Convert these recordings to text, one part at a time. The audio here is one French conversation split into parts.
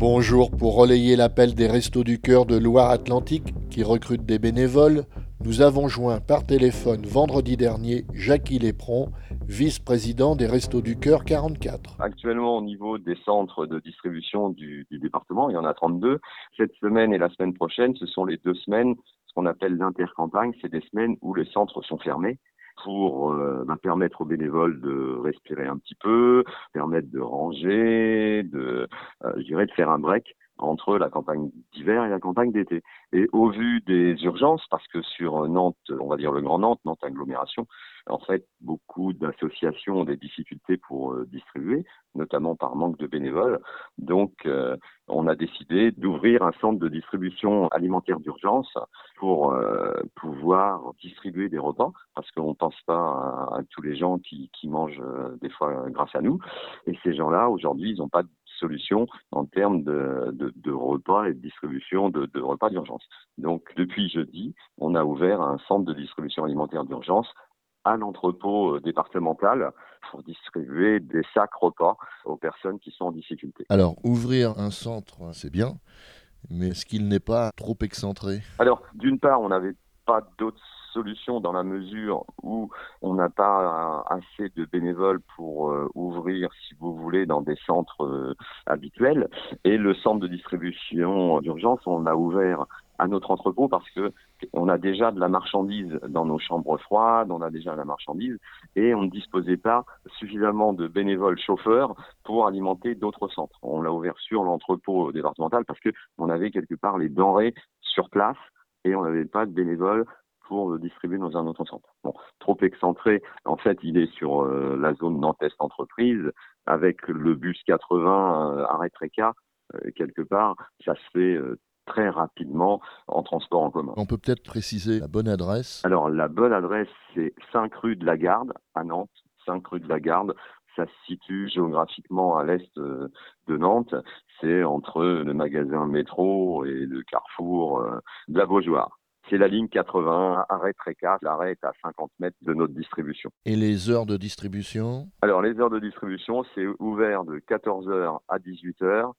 Bonjour, pour relayer l'appel des Restos du Cœur de Loire-Atlantique qui recrutent des bénévoles, nous avons joint par téléphone vendredi dernier Jackie Lépron, vice-président des Restos du Cœur 44. Actuellement, au niveau des centres de distribution du, du, département, il y en a 32. Cette semaine et la semaine prochaine, ce sont les deux semaines, ce qu'on appelle l'intercampagne, c'est des semaines où les centres sont fermés pour euh, bah, permettre aux bénévoles de respirer un petit peu, permettre de ranger, de, euh, je dirais, de faire un break entre la campagne d'hiver et la campagne d'été. Et au vu des urgences, parce que sur Nantes, on va dire le Grand Nantes, Nantes agglomération, en fait, beaucoup d'associations ont des difficultés pour euh, distribuer, notamment par manque de bénévoles. Donc, euh, on a décidé d'ouvrir un centre de distribution alimentaire d'urgence pour euh, pouvoir distribuer des repas, parce qu'on ne pense pas à, tous les gens qui, qui mangent des fois grâce à nous. Et ces gens-là, aujourd'hui, ils n'ont pas de solution en termes de, de, de, repas et de distribution de, de repas d'urgence. Donc depuis jeudi, on a ouvert un centre de distribution alimentaire d'urgence à l'entrepôt euh, départemental pour distribuer des sacs repas aux personnes qui sont en difficulté. Alors, ouvrir un centre, c'est bien, mais est-ce qu'il n'est pas trop excentré? Alors, d'une part, on n'avait pas d'autres solution dans la mesure où on n'a pas assez de bénévoles pour euh, ouvrir, si vous voulez, dans des centres euh, habituels. Et le centre de distribution d'urgence, on l'a ouvert à notre entrepôt parce que on a déjà de la marchandise dans nos chambres froides, on a déjà de la marchandise et on ne disposait pas suffisamment de bénévoles chauffeurs pour alimenter d'autres centres. On l'a ouvert sur l'entrepôt départemental parce que on avait quelque part les denrées sur place et on n'avait pas de bénévoles pour le distribuer dans un autre centre. Bon, trop excentré, en fait, il est sur euh, la zone Nantes entreprise avec le bus 80 euh, arrêt Tréca euh, quelque part, ça se fait euh, très rapidement en transport en commun. On peut peut-être préciser la bonne adresse? Alors la bonne adresse c'est 5 rue de la Garde à Nantes, 5 rue de la Garde. Ça se situe géographiquement à l'est de Nantes. C'est entre le magasin métro et le carrefour de la Beaujoire. C'est la ligne 80, arrêt Tréca. L'arrêt est à 50 mètres de notre distribution. Et les heures de distribution? Alors, les heures de distribution, c'est ouvert de 14h à 18h,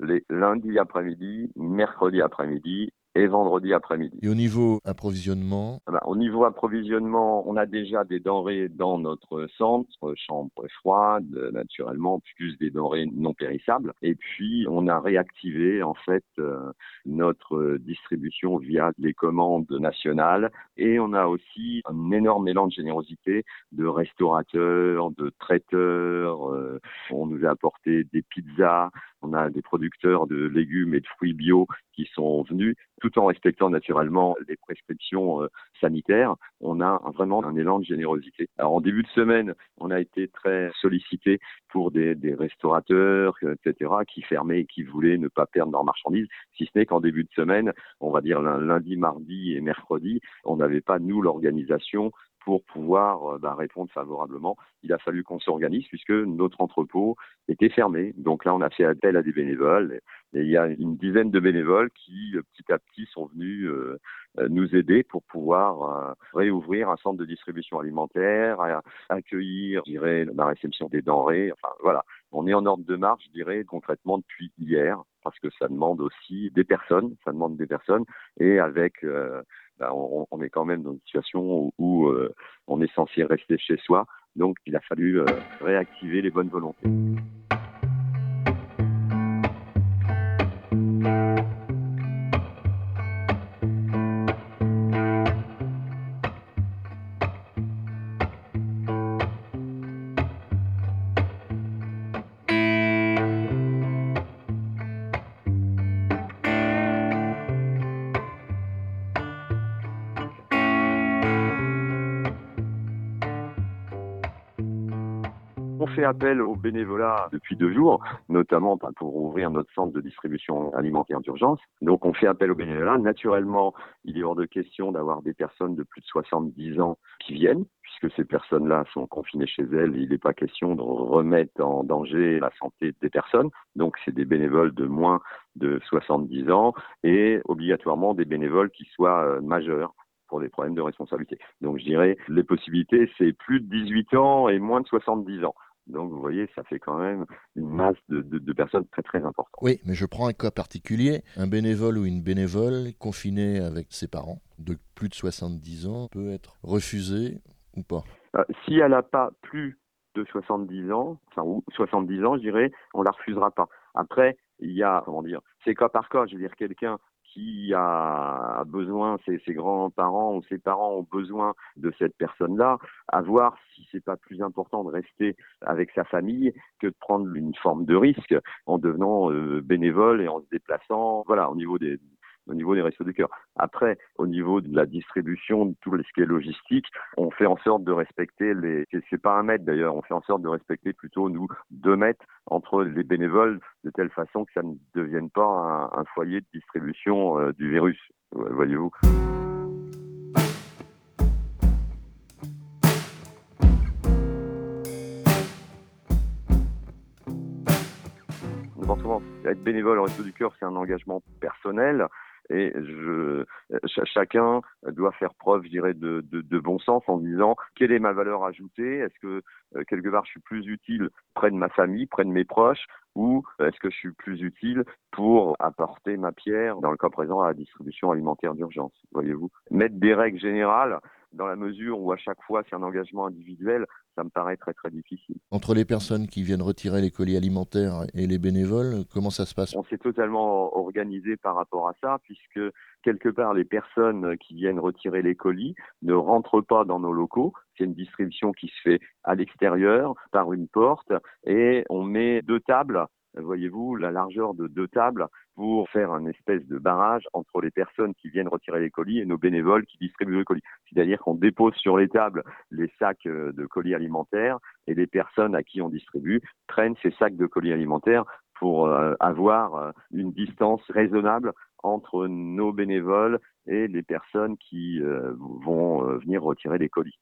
les lundis après-midi, mercredi après-midi et vendredi après-midi. Et au niveau approvisionnement ah ben, Au niveau approvisionnement, on a déjà des denrées dans notre centre, chambre froide, naturellement, plus des denrées non périssables. Et puis, on a réactivé en fait euh, notre distribution via les commandes nationales. Et on a aussi un énorme élan de générosité de restaurateurs, de traiteurs. Euh, on nous a apporté des pizzas, on a des producteurs de légumes et de fruits bio qui sont venus, tout en respectant naturellement les prescriptions euh, sanitaires. On a vraiment un élan de générosité. Alors en début de semaine, on a été très sollicité pour des, des restaurateurs, etc., qui fermaient et qui voulaient ne pas perdre leurs marchandises, si ce n'est qu'en début de semaine, on va dire lundi, mardi et mercredi, on n'avait pas, nous, l'organisation pour pouvoir euh, bah, répondre favorablement. Il a fallu qu'on s'organise puisque notre entrepôt était fermé. Donc là, on a fait appel à des bénévoles et il y a une dizaine de bénévoles qui, euh, petit à petit, sont venus euh, nous aider pour pouvoir réouvrir un centre de distribution alimentaire, accueillir, je dirais, la réception des denrées. Enfin, voilà. On est en ordre de marche, je dirais, concrètement depuis hier, parce que ça demande aussi des personnes, ça demande des personnes, et avec bah, on, est quand même dans une situation où, où euh, on est censé rester chez soi. Donc, il a fallu euh, réactiver les bonnes volontés. Fait appel au bénévolat depuis deux jours, notamment pour ouvrir notre centre de distribution alimentaire d'urgence. Donc on fait appel au bénévolat. Naturellement, il est hors de question d'avoir des personnes de plus de 70 ans qui viennent, puisque ces personnes-là sont confinées chez elles. Il n'est pas question de remettre en danger la santé des personnes. Donc c'est des bénévoles de moins de 70 ans et obligatoirement des bénévoles qui soient euh, majeurs pour des problèmes de responsabilité. Donc je dirais les possibilités, c'est plus de 18 ans et moins de 70 ans. Donc vous voyez, ça fait quand même une masse de, de, personnes très très importante. Oui, mais je prends un cas particulier. Un bénévole ou une bénévole confiné avec ses parents de plus de 70 ans peut être refusé ou pas? Euh, Si elle n'a pas plus de 70 ans, enfin ou 70 ans, je dirais, on la refusera pas. Après, il y a, comment dire, c'est cas par cas. Je veux dire, quelqu'un qui a besoin, ses, ses grands-parents ou ses parents ont besoin de cette personne-là, à voir si c'est pas plus important de rester avec sa famille que de prendre une forme de risque en devenant euh, bénévole et en se déplaçant. Voilà, au niveau des, au niveau des restos du cœur. Après, au niveau de la distribution, de tout ce qui est logistique, on fait en sorte de respecter les, un mètre d'ailleurs, on fait en sorte de respecter plutôt, nous, deux mètres entre les bénévoles, de telle façon que ça ne devienne pas un, foyer de distribution euh, du virus, voyez-vous. être bénévole au Resto du Cœur, c'est un engagement personnel et je, chacun doit faire preuve, je dirais, de, de, de, bon sens en disant quelle est ma valeur ajoutée? Est-ce que euh, quelque part je suis plus utile près de ma famille, près de mes proches, ou est-ce que je suis plus utile pour apporter ma pierre, dans le cas présent, à la distribution alimentaire d'urgence? Voyez-vous, mettre des règles générales dans la mesure où à chaque fois c'est un engagement individuel, ça me paraît très très difficile. Entre les personnes qui viennent retirer les colis alimentaires et les bénévoles, comment ça se passe? On s'est totalement organisé par rapport à ça, puisque quelque part les personnes qui viennent retirer les colis ne rentrent pas dans nos locaux. C'est une distribution qui se fait à l'extérieur par une porte et on met deux tables voyez-vous, la largeur de deux tables pour faire un espèce de barrage entre les personnes qui viennent retirer les colis et nos bénévoles qui distribuent les colis. C'est-à-dire qu'on dépose sur les tables les sacs euh, de colis alimentaires et les personnes à qui on distribue prennent ces sacs de colis alimentaires pour euh, avoir euh, une distance raisonnable entre nos bénévoles et les personnes qui vont venir retirer les colis.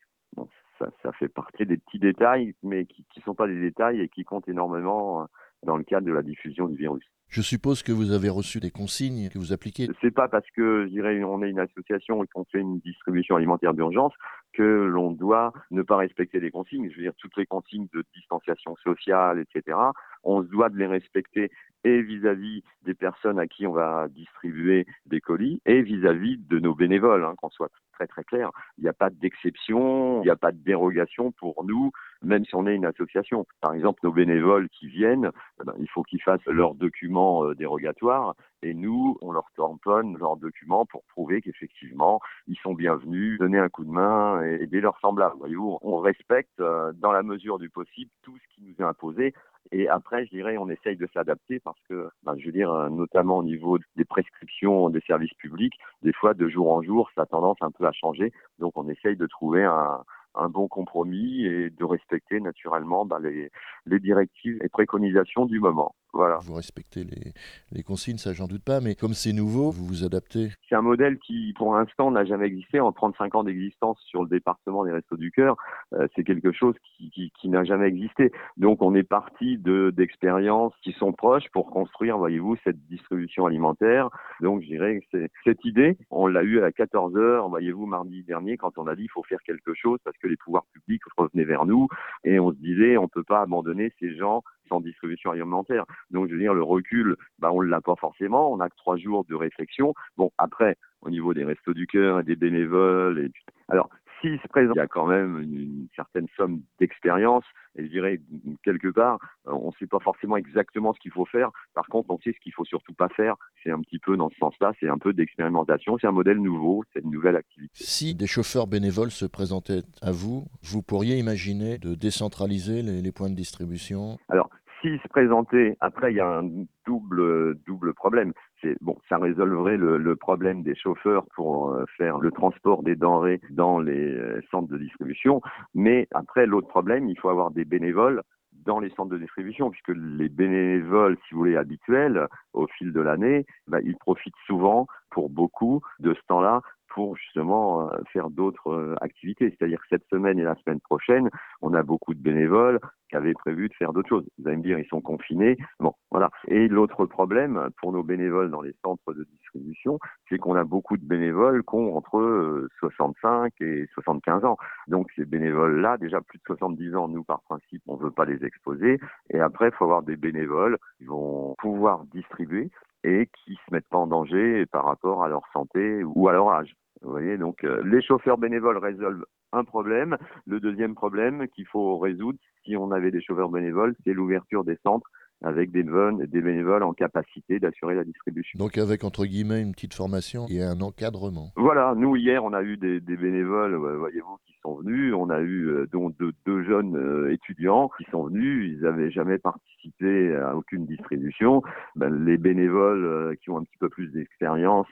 ça, ça, fait partie des petits détails, mais qui ne sont pas des détails et qui comptent énormément dans le cadre de la diffusion du virus. Je suppose que vous avez reçu des consignes que vous appliquez. C'est pas parce que, je dirais, on est une association et qu'on fait une distribution alimentaire d'urgence que l'on doit ne pas respecter les consignes. Je veux dire, toutes les consignes de distanciation sociale, etc. On se doit de les respecter et vis-à-vis des personnes à qui on va distribuer des colis et vis-à-vis de nos bénévoles, hein, qu'on soit très très clair. Il n'y a pas d'exception, il n'y a pas de dérogation pour nous, même si on est une association. Par exemple, nos bénévoles qui viennent, eh ben, il faut qu'ils fassent leurs documents euh, dérogatoires et nous, on leur tamponne leurs documents pour prouver qu'effectivement, ils sont bienvenus, donner un coup de main et aider leurs semblables. Voyez-vous, on respecte euh, dans la mesure du possible tout ce qui nous est imposé et après, je dirais, on essaye de s'adapter parce que, ben, je veux dire, euh, notamment au niveau des prescriptions des services publics, des fois, de jour en jour, ça a tendance un peu à changer. Donc, on essaye de trouver un, bon compromis et de respecter naturellement les, les, directives et préconisations du moment. Voilà. Vous respectez les, les consignes, ça j'en doute pas, mais comme c'est nouveau, vous vous adaptez. C'est un modèle qui, pour l'instant, n'a jamais existé. En 35 ans d'existence sur le département des Restos du Cœur, euh, c'est quelque chose qui, qui, qui n'a jamais existé. Donc on est parti de d'expériences qui sont proches pour construire, voyez-vous, cette distribution alimentaire. Donc je dirais que c'est cette idée, on l'a eu à 14 heures, voyez-vous, mardi dernier, quand on a dit il faut faire quelque chose parce que les pouvoirs publics revenaient vers nous et on se disait on peut pas abandonner ces gens sans distribution alimentaire. Donc je veux dire le recul, bah on l'a pas forcément. On a que trois jours de réflexion. Bon après au niveau des restos du cœur et des bénévoles et alors s'il se présente, il y a quand même une, certaine somme d'expérience, et je dirais quelque part, euh, on ne sait pas forcément exactement ce qu'il faut faire. Par contre, on sait ce qu'il faut surtout pas faire. C'est un petit peu dans ce sens-là, c'est un peu d'expérimentation. C'est un modèle nouveau, c'est une nouvelle activité. Si des chauffeurs bénévoles se présentaient à vous, vous pourriez imaginer de décentraliser les, les points de distribution? Alors, s'ils se présentaient, après il y a un double double problème. Bon, ça résolverait le, le, problème des chauffeurs pour euh, faire le transport des denrées dans les euh, centres de distribution, mais après l'autre problème, il faut avoir des bénévoles dans les centres de distribution, puisque les bénévoles, si vous voulez, habituels, au fil de l'année, bah, ils profitent souvent, pour beaucoup, de ce temps-là pour justement euh, faire d'autres euh, activités. C'est-à-dire que cette semaine et la semaine prochaine, on a beaucoup de bénévoles qui avaient prévu de faire d'autres choses. Vous allez me dire, ils sont confinés. Bon, voilà. Et l'autre problème pour nos bénévoles dans les centres de distribution, c'est qu'on a beaucoup de bénévoles qui ont entre 65 et 75 ans. Donc ces bénévoles-là, déjà plus de 70 ans, nous par principe, on ne veut pas les exposer. Et après, il faut avoir des bénévoles qui vont pouvoir distribuer et qui se mettent pas en danger par rapport à leur santé ou à leur âge. Vous voyez, donc euh, les chauffeurs bénévoles résolvent un problème. Le deuxième problème qu'il faut résoudre, si on avait des chauffeurs bénévoles, c'est l'ouverture des centres avec des bénévoles, des bénévoles en capacité d'assurer la distribution. Donc avec entre guillemets une petite formation et un encadrement. Voilà, nous hier on a eu des, des bénévoles, voyez-vous, qui sont venus. On a eu euh, dont deux, deux jeunes euh, étudiants qui sont venus. Ils n'avaient jamais participé à aucune distribution. Ben, les bénévoles euh, qui ont un petit peu plus d'expérience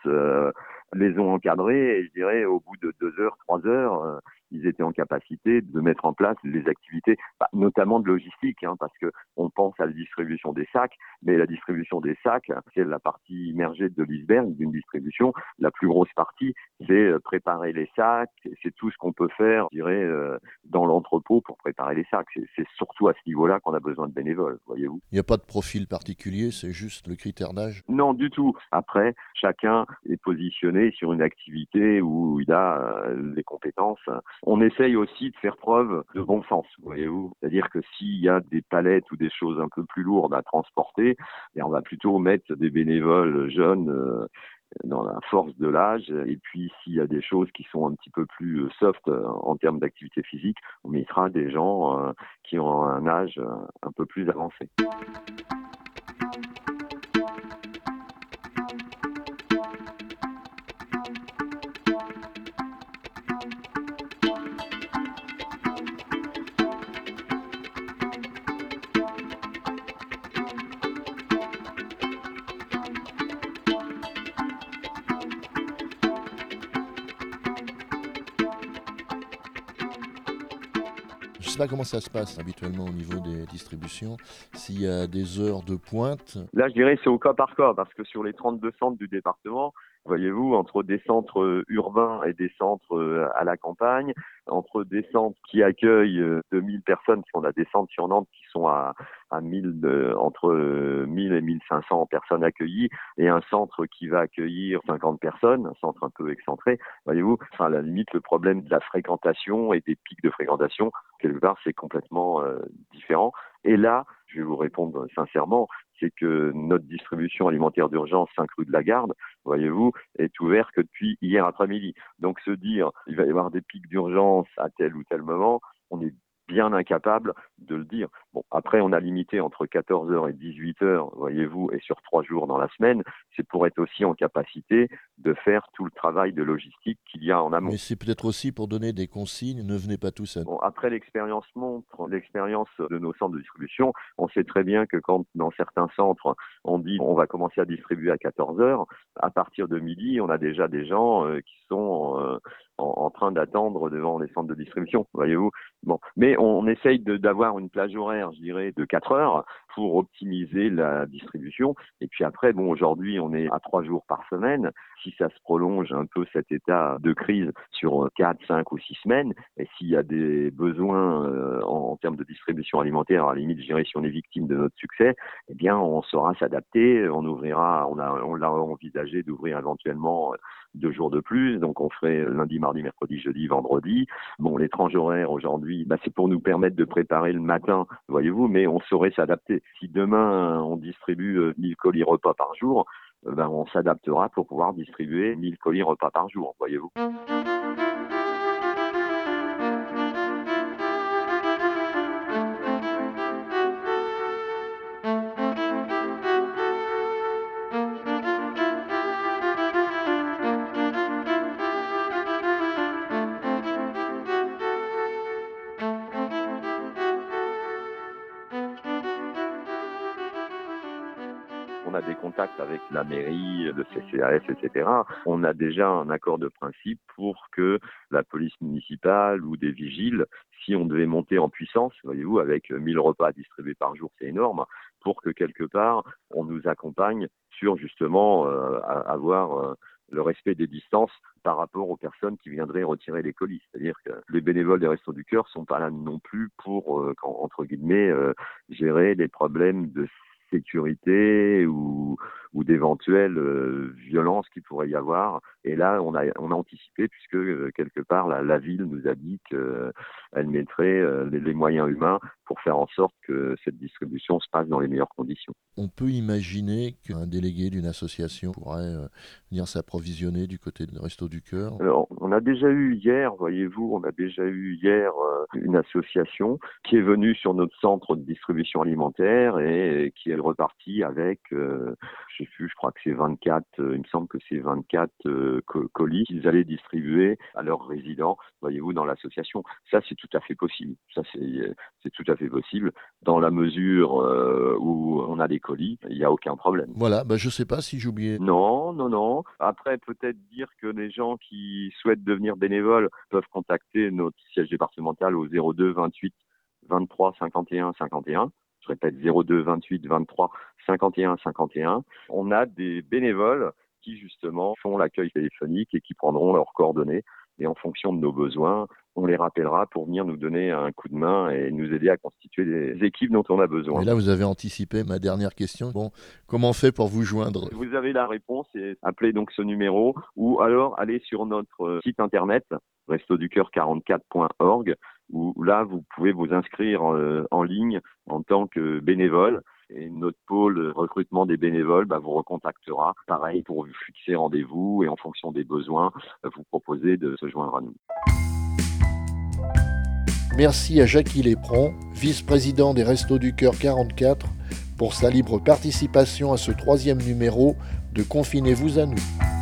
les ont encadrés et je dirais au bout de deux heures, trois heures, ils étaient en capacité de mettre en place les activités, bah, notamment de logistique, hein, parce que on pense à la distribution des sacs, mais la distribution des sacs, c'est la partie immergée de l'iceberg d'une distribution. La plus grosse partie, c'est euh, préparer les sacs, c'est tout ce qu'on peut faire, je dirais, euh, dans l'entrepôt pour préparer les sacs. C'est surtout à ce niveau-là qu'on a besoin de bénévoles, voyez-vous. Il n'y a pas de profil particulier, c'est juste le critère d'âge? Non, du tout. Après, chacun est positionné sur une activité où il a euh, les compétences on essaye aussi de faire preuve de bon sens, voyez-vous. C'est-à-dire que s'il y a des palettes ou des choses un peu plus lourdes à transporter, eh, on va plutôt mettre des bénévoles jeunes euh, dans la force de l'âge. Et puis, s'il y a des choses qui sont un petit peu plus euh, soft euh, en termes d'activité physique, on mettra des gens qui ont un âge un peu plus avancé. Sais pas comment ça se passe habituellement au niveau des distributions, s'il y a des heures de pointe. Là, je dirais c'est au cas par cas, parce que sur les 32 centres du département, voyez-vous, entre des centres euh, urbains et des centres euh, à la campagne, entre des centres qui accueillent 2000 euh, personnes, qui sont la descente sur Nantes, qui sont à, à 1000, entre 1000 et 1500 personnes accueillies, et un centre qui va accueillir 50 personnes, un centre un peu excentré, voyez-vous, enfin, à la limite, le problème de la fréquentation et des pics de fréquentation, quelque part, c'est complètement différent. Et là, je vais vous répondre sincèrement, c'est que notre distribution alimentaire d'urgence Saint-Cloud de la Garde, voyez-vous, est ouverte que depuis hier après-midi. Donc se dire il va y avoir des pics d'urgence à tel ou tel moment, on est bien incapable de le dire. Bon, après, on a limité entre 14h et 18h, voyez-vous, et sur trois jours dans la semaine, c'est pour être aussi en capacité de faire tout le travail de logistique qu'il y a en amont. Mais c'est peut-être aussi pour donner des consignes, ne venez pas tous seuls. Bon, après, l'expérience montre, l'expérience de nos centres de distribution, on sait très bien que quand dans certains centres, on dit on va commencer à distribuer à 14h, à partir de midi, on a déjà des gens euh, qui sont euh, en, train d'attendre devant les centres de distribution, voyez-vous. Bon, mais on, essaye d'avoir une plage horaire, je dirais, de 4 heures pour optimiser la distribution. Et puis après, bon, aujourd'hui, on est à 3 jours par semaine. Si ça se prolonge un peu cet état de crise sur 4, 5 ou 6 semaines, et s'il y a des besoins euh, en, termes de distribution alimentaire, à la limite, je dirais, si on est victime de notre succès, eh bien, on saura s'adapter. On ouvrira, on a, l'a envisagé d'ouvrir éventuellement deux jours de plus. Donc, on ferait lundi, mardi, mercredi, jeudi, vendredi. Bon, l'étrange horaire aujourd'hui, bah, c'est pour nous permettre de préparer le matin, voyez-vous, mais on saurait s'adapter. Si demain on distribue 1000 euh, colis repas par jour, euh, ben, on s'adaptera pour pouvoir distribuer 1000 colis repas par jour, voyez-vous. On a des contacts avec la mairie, le CCAS, etc. On a déjà un accord de principe pour que la police municipale ou des vigiles, si on devait monter en puissance, voyez-vous, avec 1000 repas distribués par jour, c'est énorme, pour que quelque part, on nous accompagne sur justement euh, avoir euh, le respect des distances par rapport aux personnes qui viendraient retirer les colis. C'est-à-dire que les bénévoles des Restos du Cœur sont pas là non plus pour, euh, entre guillemets, gérer les problèmes de sécurité ou, ou d'éventuelles euh, violences qu'il pourrait y avoir. Et là, on a, on a anticipé puisque euh, quelque part la, la, ville nous a dit qu'elle mettrait euh, les, les, moyens humains pour faire en sorte que cette distribution se passe dans les meilleures conditions. On peut imaginer qu'un délégué d'une association pourrait venir s'approvisionner du côté de Resto du Cœur. Alors, on a déjà eu hier, voyez-vous, on a déjà eu hier une association qui est venue sur notre centre de distribution alimentaire et qui est repartie avec, je sais plus, je crois que c'est 24, euh, il me semble que c'est 24 euh, colis qu'ils allaient distribuer à leurs résidents, voyez-vous, dans l'association. Ça, c'est tout à fait possible. Ça, c'est tout à fait possible. Dans la mesure où on a des colis, il n'y a aucun problème. Voilà, bah, je ne sais pas si j'oubliais. Non, non, non. Après, peut-être dire que les gens qui souhaitent devenir bénévoles peuvent contacter notre siège départemental au 02 28 23 51 51 je répète 02 28 23 51 51. On a des bénévoles qui justement font l'accueil téléphonique et qui prendront leurs coordonnées et en fonction de nos besoins, on les rappellera pour venir nous donner un coup de main et nous aider à constituer des équipes dont on a besoin. Et là, vous avez anticipé ma dernière question. Bon, comment on fait pour vous joindre? Vous avez la réponse et appelez donc ce numéro ou alors allez sur notre site internet restoducœur44.org où là, vous pouvez vous inscrire euh, en ligne en tant que bénévole et notre pôle recrutement des bénévoles bah, vous recontactera, pareil, pour vous fixer rendez-vous et en fonction des besoins, vous proposer de se joindre à nous. Merci à Jackie Lépron, vice-président des Restos du Cœur 44, pour sa libre participation à ce troisième numéro de Confinez-vous à nous.